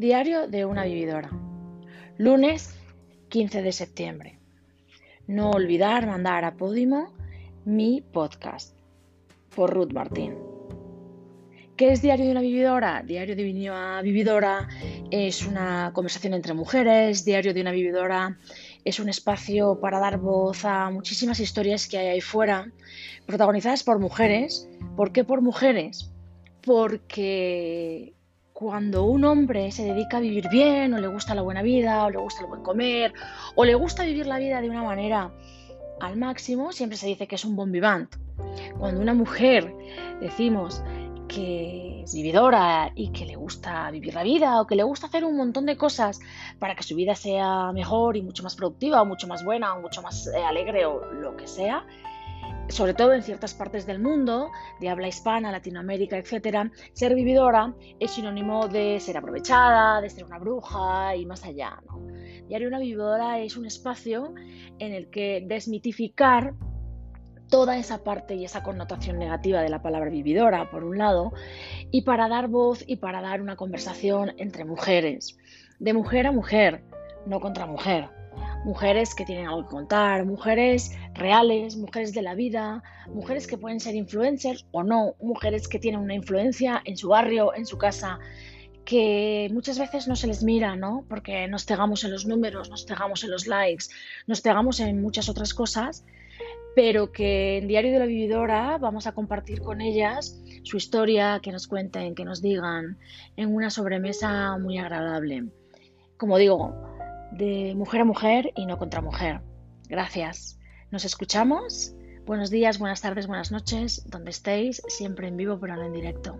Diario de una vividora. Lunes 15 de septiembre. No olvidar mandar a Podimo mi podcast por Ruth Martín. ¿Qué es Diario de una Vividora? Diario de una Vividora es una conversación entre mujeres. Diario de una Vividora es un espacio para dar voz a muchísimas historias que hay ahí fuera, protagonizadas por mujeres. ¿Por qué por mujeres? Porque cuando un hombre se dedica a vivir bien, o le gusta la buena vida, o le gusta el buen comer, o le gusta vivir la vida de una manera al máximo, siempre se dice que es un bon vivant. Cuando una mujer decimos que es vividora y que le gusta vivir la vida o que le gusta hacer un montón de cosas para que su vida sea mejor y mucho más productiva o mucho más buena o mucho más eh, alegre o lo que sea, sobre todo en ciertas partes del mundo, de habla hispana, Latinoamérica, etc., ser vividora es sinónimo de ser aprovechada, de ser una bruja y más allá. ¿no? Diario Una Vividora es un espacio en el que desmitificar toda esa parte y esa connotación negativa de la palabra vividora, por un lado, y para dar voz y para dar una conversación entre mujeres, de mujer a mujer, no contra mujer mujeres que tienen algo que contar, mujeres reales, mujeres de la vida, mujeres que pueden ser influencers o no, mujeres que tienen una influencia en su barrio, en su casa, que muchas veces no se les mira, ¿no? Porque nos cegamos en los números, nos cegamos en los likes, nos cegamos en muchas otras cosas, pero que en Diario de la Vividora vamos a compartir con ellas su historia, que nos cuenten, que nos digan, en una sobremesa muy agradable. Como digo, de mujer a mujer y no contra mujer. Gracias. Nos escuchamos. Buenos días, buenas tardes, buenas noches, donde estéis, siempre en vivo pero no en directo.